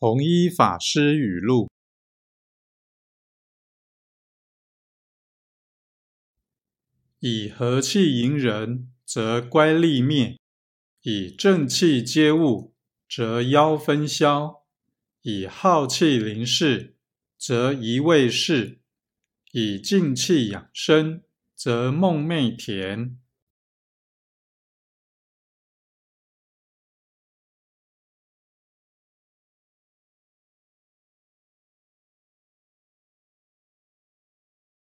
弘一法师语录：以和气迎人，则乖戾灭；以正气接物，则妖分消；以浩气临世，则一味是；以静气养生，则梦寐甜。